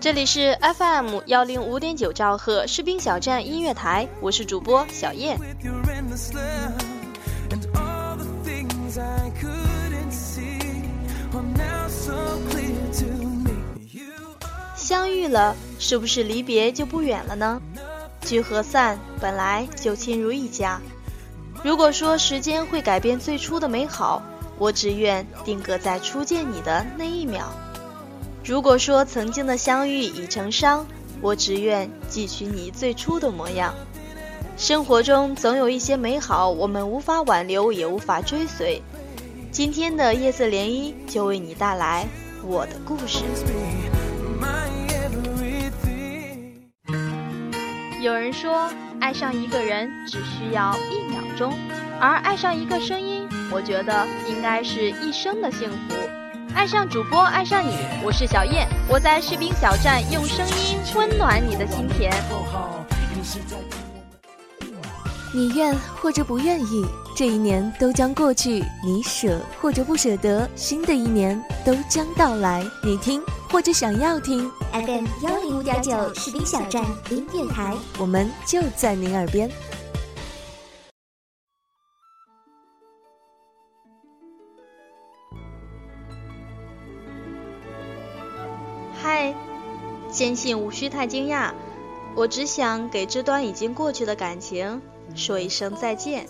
这里是 FM 幺零五点九兆赫士兵小站音乐台，我是主播小燕。相遇了，是不是离别就不远了呢？聚和散本来就亲如一家。如果说时间会改变最初的美好，我只愿定格在初见你的那一秒。如果说曾经的相遇已成伤，我只愿记取你最初的模样。生活中总有一些美好，我们无法挽留，也无法追随。今天的夜色涟漪就为你带来我的故事。有人说，爱上一个人只需要一秒钟，而爱上一个声音，我觉得应该是一生的幸福。爱上主播，爱上你，我是小燕，我在士兵小站用声音温暖你的心田。你愿或者不愿意，这一年都将过去；你舍或者不舍得，新的一年都将到来。你听或者想要听。FM 幺零五点九士兵小站音乐台，我们就在您耳边。嗨，坚信无需太惊讶，我只想给这段已经过去的感情说一声再见。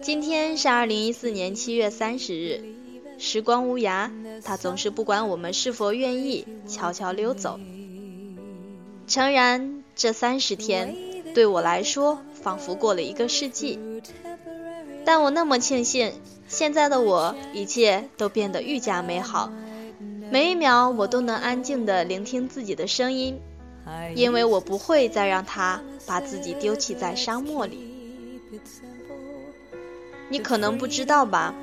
今天是二零一四年七月三十日。时光无涯，它总是不管我们是否愿意，悄悄溜走。诚然，这三十天对我来说仿佛过了一个世纪，但我那么庆幸，现在的我一切都变得愈加美好。每一秒，我都能安静地聆听自己的声音，因为我不会再让它把自己丢弃在沙漠里。你可能不知道吧？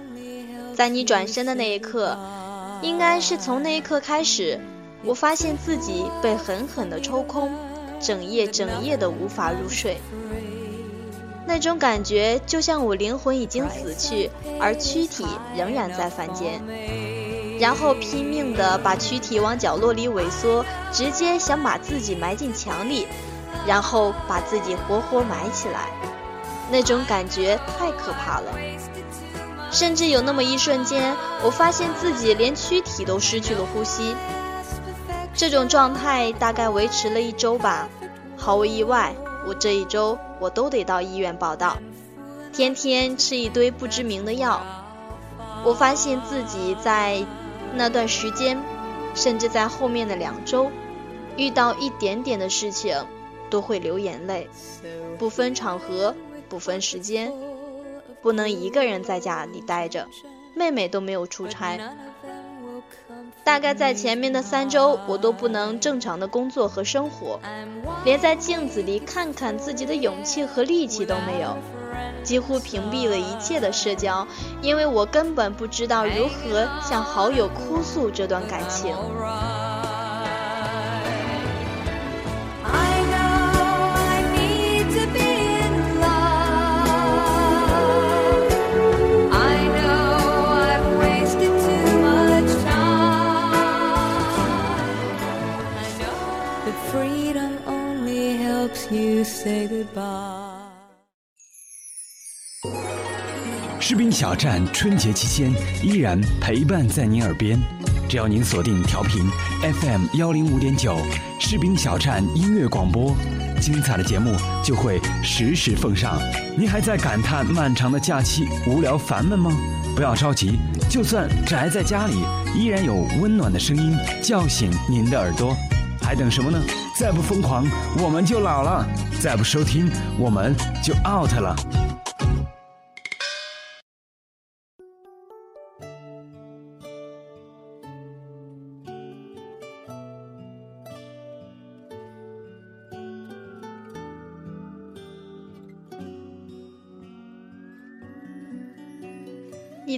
在你转身的那一刻，应该是从那一刻开始，我发现自己被狠狠地抽空，整夜整夜的无法入睡。那种感觉就像我灵魂已经死去，而躯体仍然在凡间，然后拼命地把躯体往角落里萎缩，直接想把自己埋进墙里，然后把自己活活埋起来。那种感觉太可怕了。甚至有那么一瞬间，我发现自己连躯体都失去了呼吸。这种状态大概维持了一周吧。毫无意外，我这一周我都得到医院报道，天天吃一堆不知名的药。我发现自己在那段时间，甚至在后面的两周，遇到一点点的事情都会流眼泪，不分场合，不分时间。不能一个人在家里待着，妹妹都没有出差。大概在前面的三周，我都不能正常的工作和生活，连在镜子里看看自己的勇气和力气都没有，几乎屏蔽了一切的社交，因为我根本不知道如何向好友哭诉这段感情。士兵小站春节期间依然陪伴在您耳边，只要您锁定调频 FM 幺零五点九，士兵小站音乐广播，精彩的节目就会实时奉上。您还在感叹漫长的假期无聊烦闷吗？不要着急，就算宅在家里，依然有温暖的声音叫醒您的耳朵。还等什么呢？再不疯狂，我们就老了；再不收听，我们就 out 了。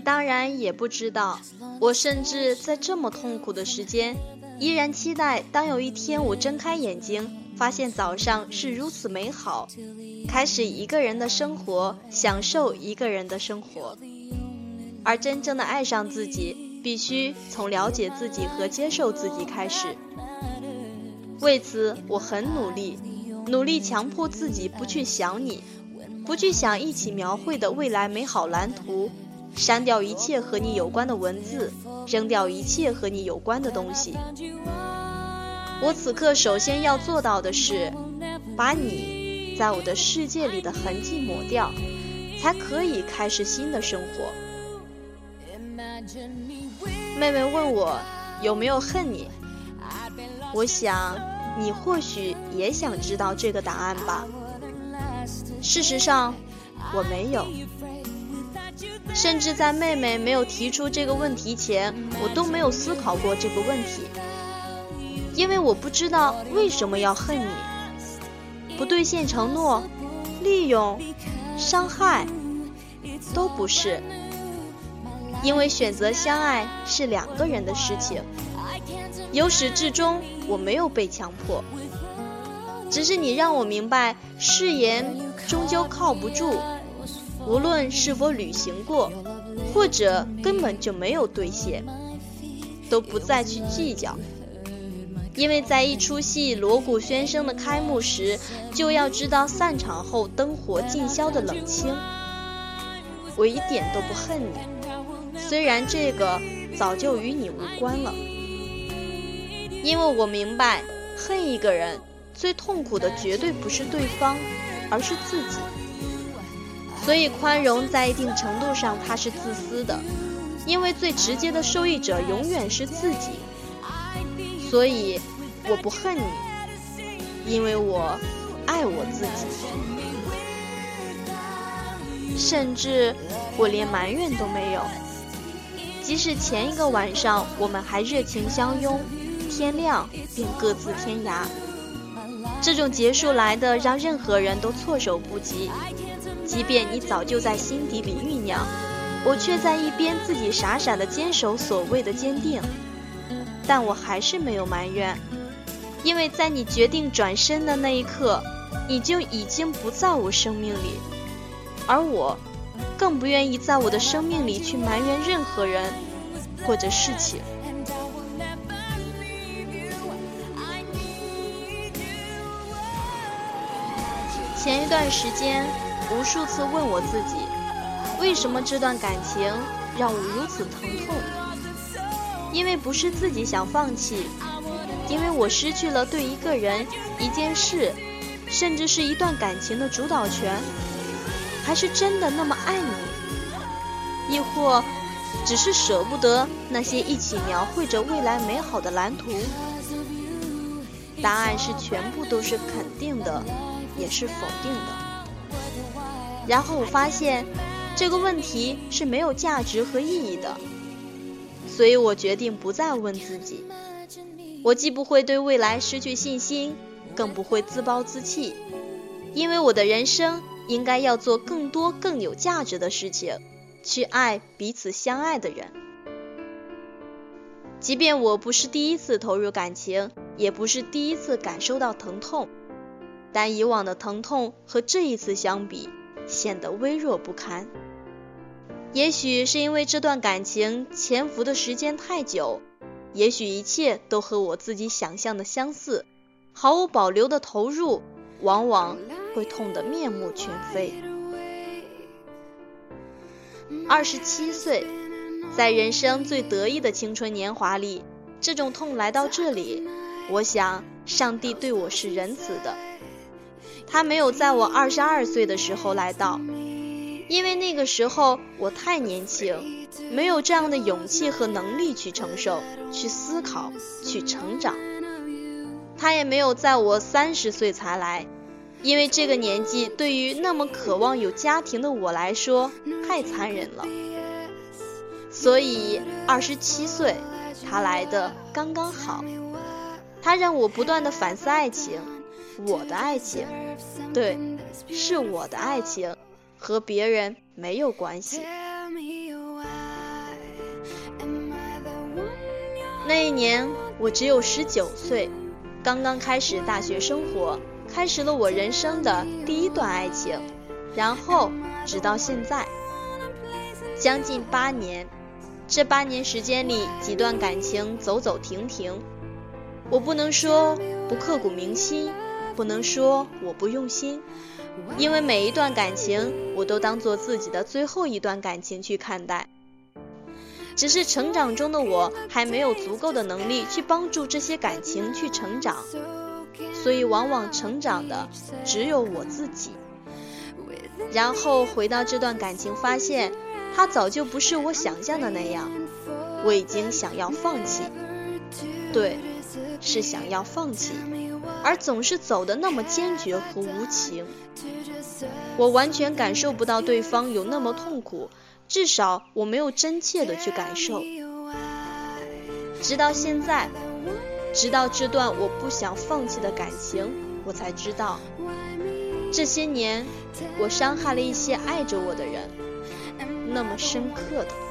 当然也不知道，我甚至在这么痛苦的时间，依然期待当有一天我睁开眼睛，发现早上是如此美好，开始一个人的生活，享受一个人的生活。而真正的爱上自己，必须从了解自己和接受自己开始。为此，我很努力，努力强迫自己不去想你，不去想一起描绘的未来美好蓝图。删掉一切和你有关的文字，扔掉一切和你有关的东西。我此刻首先要做到的是，把你在我的世界里的痕迹抹掉，才可以开始新的生活。妹妹问我有没有恨你，我想你或许也想知道这个答案吧。事实上，我没有。甚至在妹妹没有提出这个问题前，我都没有思考过这个问题，因为我不知道为什么要恨你，不兑现承诺、利用、伤害，都不是，因为选择相爱是两个人的事情，由始至终我没有被强迫，只是你让我明白，誓言终究靠不住。无论是否履行过，或者根本就没有兑现，都不再去计较，因为在一出戏锣鼓喧声的开幕时，就要知道散场后灯火尽消的冷清。我一点都不恨你，虽然这个早就与你无关了，因为我明白，恨一个人最痛苦的绝对不是对方，而是自己。所以，宽容在一定程度上，它是自私的，因为最直接的受益者永远是自己。所以，我不恨你，因为我爱我自己，甚至我连埋怨都没有。即使前一个晚上我们还热情相拥，天亮便各自天涯，这种结束来的让任何人都措手不及。即便你早就在心底里酝酿，我却在一边自己傻傻的坚守所谓的坚定，但我还是没有埋怨，因为在你决定转身的那一刻，你就已经不在我生命里，而我，更不愿意在我的生命里去埋怨任何人或者事情。前一段时间。无数次问我自己，为什么这段感情让我如此疼痛？因为不是自己想放弃，因为我失去了对一个人、一件事，甚至是一段感情的主导权，还是真的那么爱你？亦或只是舍不得那些一起描绘着未来美好的蓝图？答案是全部都是肯定的，也是否定的。然后我发现，这个问题是没有价值和意义的，所以我决定不再问自己。我既不会对未来失去信心，更不会自暴自弃，因为我的人生应该要做更多更有价值的事情，去爱彼此相爱的人。即便我不是第一次投入感情，也不是第一次感受到疼痛，但以往的疼痛和这一次相比，显得微弱不堪。也许是因为这段感情潜伏的时间太久，也许一切都和我自己想象的相似，毫无保留的投入，往往会痛得面目全非。二十七岁，在人生最得意的青春年华里，这种痛来到这里，我想上帝对我是仁慈的。他没有在我二十二岁的时候来到，因为那个时候我太年轻，没有这样的勇气和能力去承受、去思考、去成长。他也没有在我三十岁才来，因为这个年纪对于那么渴望有家庭的我来说太残忍了。所以二十七岁，他来的刚刚好。他让我不断的反思爱情，我的爱情，对，是我的爱情，和别人没有关系。那一年我只有十九岁。刚刚开始大学生活，开始了我人生的第一段爱情，然后直到现在，将近八年。这八年时间里，几段感情走走停停。我不能说不刻骨铭心，不能说我不用心，因为每一段感情，我都当做自己的最后一段感情去看待。只是成长中的我还没有足够的能力去帮助这些感情去成长，所以往往成长的只有我自己。然后回到这段感情，发现它早就不是我想象的那样，我已经想要放弃。对，是想要放弃，而总是走的那么坚决和无情。我完全感受不到对方有那么痛苦。至少我没有真切的去感受，直到现在，直到这段我不想放弃的感情，我才知道，这些年我伤害了一些爱着我的人，那么深刻的。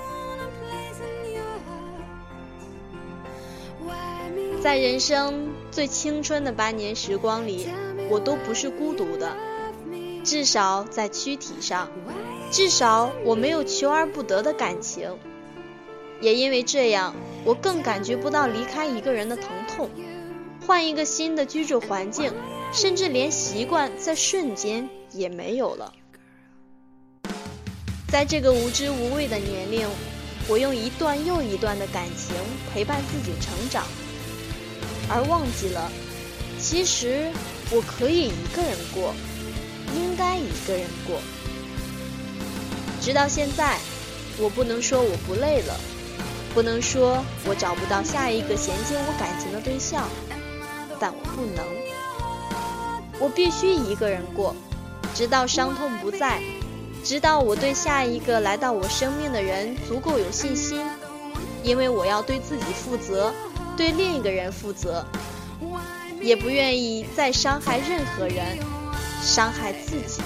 在人生最青春的八年时光里，我都不是孤独的，至少在躯体上。至少我没有求而不得的感情，也因为这样，我更感觉不到离开一个人的疼痛。换一个新的居住环境，甚至连习惯在瞬间也没有了。在这个无知无畏的年龄，我用一段又一段的感情陪伴自己成长，而忘记了，其实我可以一个人过，应该一个人过。直到现在，我不能说我不累了，不能说我找不到下一个衔接我感情的对象，但我不能，我必须一个人过，直到伤痛不在，直到我对下一个来到我生命的人足够有信心，因为我要对自己负责，对另一个人负责，也不愿意再伤害任何人，伤害自己。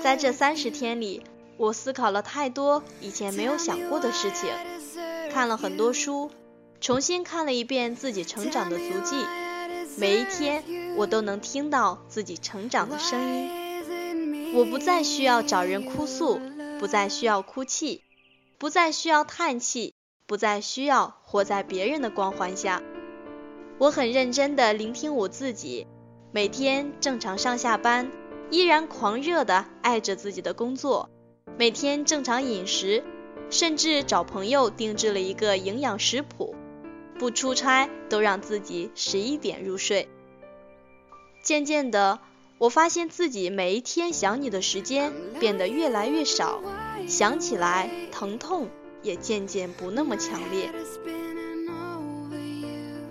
在这三十天里，我思考了太多以前没有想过的事情，看了很多书，重新看了一遍自己成长的足迹。每一天，我都能听到自己成长的声音。我不再需要找人哭诉，不再需要哭泣，不再需要叹气，不再需要活在别人的光环下。我很认真地聆听我自己，每天正常上下班。依然狂热的爱着自己的工作，每天正常饮食，甚至找朋友定制了一个营养食谱，不出差都让自己十一点入睡。渐渐的，我发现自己每一天想你的时间变得越来越少，想起来疼痛也渐渐不那么强烈。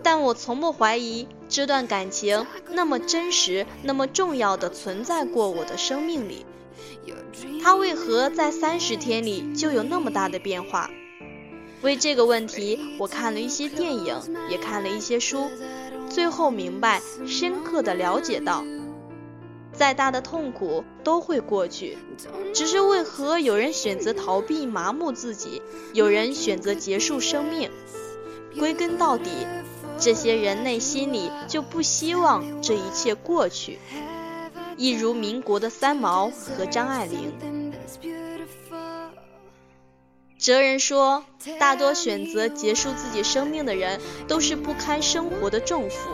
但我从不怀疑这段感情那么真实、那么重要的存在过我的生命里。他为何在三十天里就有那么大的变化？为这个问题，我看了一些电影，也看了一些书，最后明白、深刻的了解到，再大的痛苦都会过去，只是为何有人选择逃避、麻木自己，有人选择结束生命？归根到底，这些人内心里就不希望这一切过去。一如民国的三毛和张爱玲。哲人说，大多选择结束自己生命的人，都是不堪生活的重负，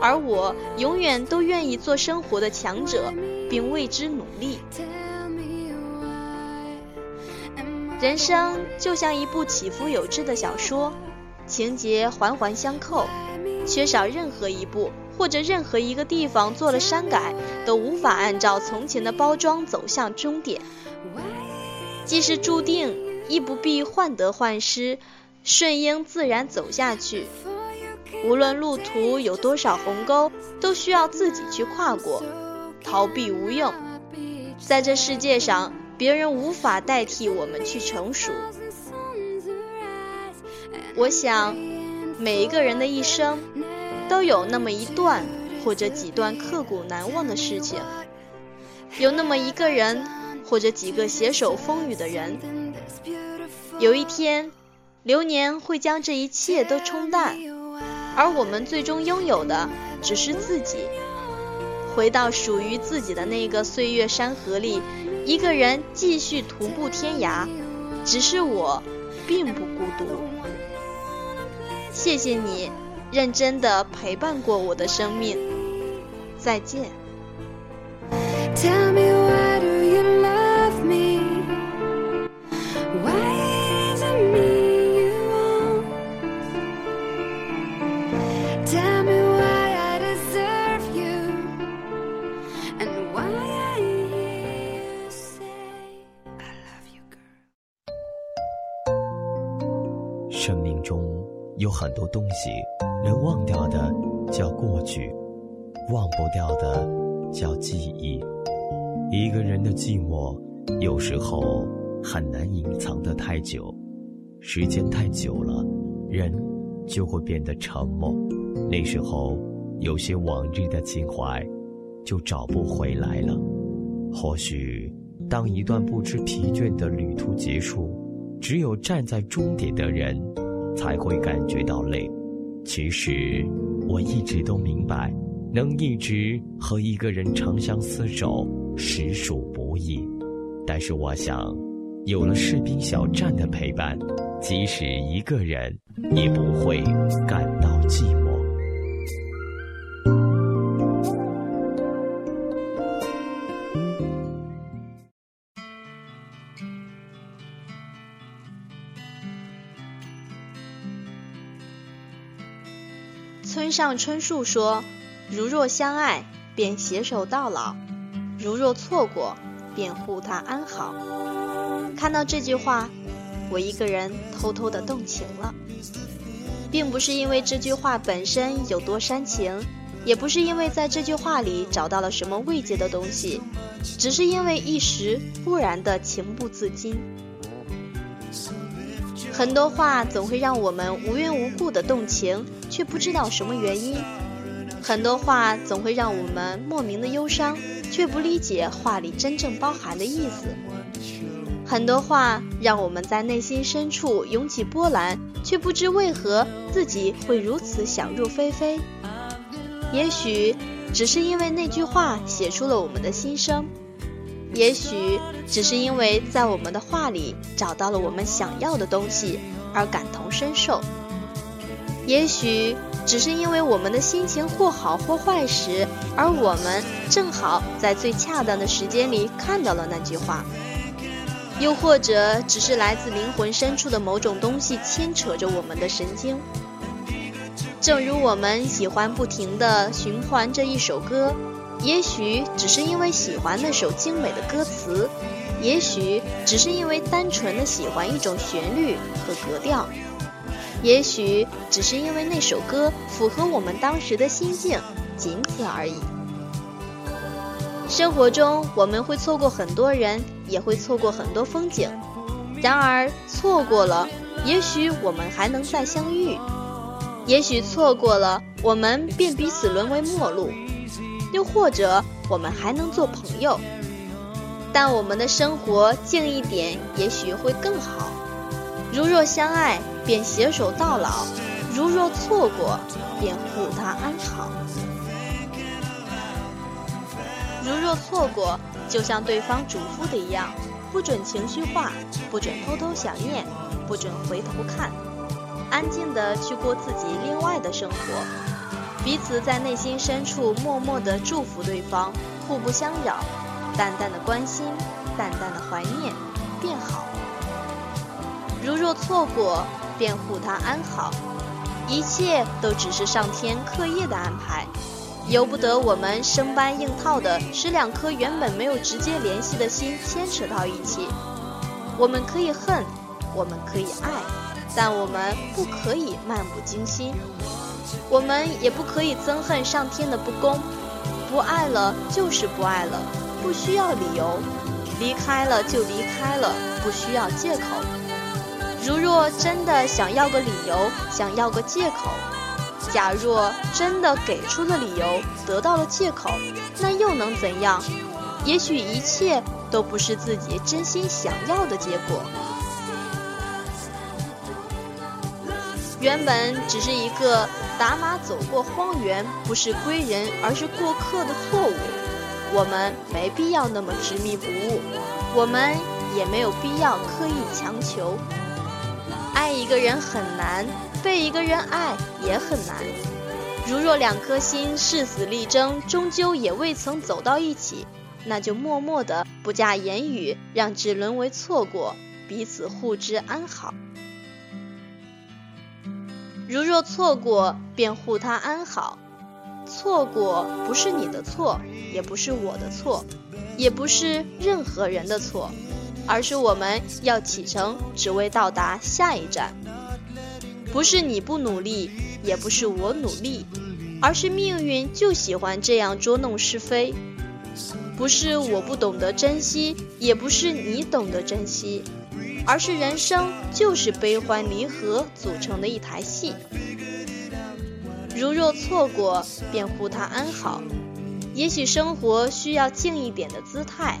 而我永远都愿意做生活的强者，并为之努力。人生就像一部起伏有致的小说，情节环环相扣，缺少任何一部或者任何一个地方做了删改，都无法按照从前的包装走向终点。既是注定。亦不必患得患失，顺应自然走下去。无论路途有多少鸿沟，都需要自己去跨过。逃避无用，在这世界上，别人无法代替我们去成熟。我想，每一个人的一生，都有那么一段或者几段刻骨难忘的事情，有那么一个人或者几个携手风雨的人。有一天，流年会将这一切都冲淡，而我们最终拥有的只是自己。回到属于自己的那个岁月山河里，一个人继续徒步天涯。只是我，并不孤独。谢谢你，认真的陪伴过我的生命。再见。生命中有很多东西，能忘掉的叫过去，忘不掉的叫记忆。一个人的寂寞，有时候很难隐藏的太久，时间太久了，人就会变得沉默。那时候，有些往日的情怀，就找不回来了。或许，当一段不知疲倦的旅途结束，只有站在终点的人。才会感觉到累。其实我一直都明白，能一直和一个人长相厮守，实属不易。但是我想，有了士兵小站的陪伴，即使一个人，也不会感到寂寞。上春树说：“如若相爱，便携手到老；如若错过，便护他安好。”看到这句话，我一个人偷偷的动情了，并不是因为这句话本身有多煽情，也不是因为在这句话里找到了什么慰藉的东西，只是因为一时忽然的情不自禁。很多话总会让我们无缘无故的动情。却不知道什么原因，很多话总会让我们莫名的忧伤，却不理解话里真正包含的意思。很多话让我们在内心深处涌起波澜，却不知为何自己会如此想入非非。也许只是因为那句话写出了我们的心声，也许只是因为在我们的话里找到了我们想要的东西而感同身受。也许只是因为我们的心情或好或坏时，而我们正好在最恰当的时间里看到了那句话；又或者只是来自灵魂深处的某种东西牵扯着我们的神经。正如我们喜欢不停地循环这一首歌，也许只是因为喜欢那首精美的歌词，也许只是因为单纯的喜欢一种旋律和格调。也许只是因为那首歌符合我们当时的心境，仅此而已。生活中我们会错过很多人，也会错过很多风景。然而错过了，也许我们还能再相遇；也许错过了，我们便彼此沦为陌路；又或者我们还能做朋友。但我们的生活静一点，也许会更好。如若相爱。便携手到老，如若错过，便护他安好。如若错过，就像对方嘱咐的一样，不准情绪化，不准偷偷想念，不准回头看，安静的去过自己另外的生活，彼此在内心深处默默的祝福对方，互不相扰，淡淡的关心，淡淡的怀念，便好。如若错过，便护他安好，一切都只是上天刻意的安排，由不得我们生搬硬套的使两颗原本没有直接联系的心牵扯到一起。我们可以恨，我们可以爱，但我们不可以漫不经心，我们也不可以憎恨上天的不公。不爱了就是不爱了，不需要理由；离开了就离开了，不需要借口。如若真的想要个理由，想要个借口，假若真的给出了理由，得到了借口，那又能怎样？也许一切都不是自己真心想要的结果。原本只是一个打马走过荒原，不是归人而是过客的错误，我们没必要那么执迷不悟，我们也没有必要刻意强求。爱一个人很难，被一个人爱也很难。如若两颗心誓死力争，终究也未曾走到一起，那就默默的不加言语，让只沦为错过，彼此互知安好。如若错过，便护他安好。错过不是你的错，也不是我的错，也不是任何人的错。而是我们要启程，只为到达下一站。不是你不努力，也不是我努力，而是命运就喜欢这样捉弄是非。不是我不懂得珍惜，也不是你懂得珍惜，而是人生就是悲欢离合组成的一台戏。如若错过，便护他安好。也许生活需要静一点的姿态，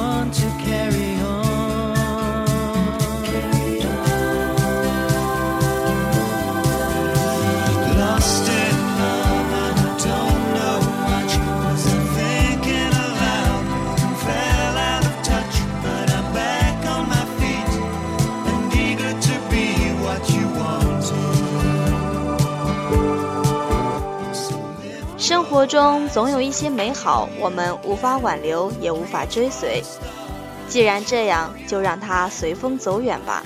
活中总有一些美好，我们无法挽留，也无法追随。既然这样，就让它随风走远吧。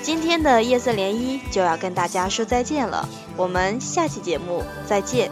今天的夜色涟漪就要跟大家说再见了，我们下期节目再见。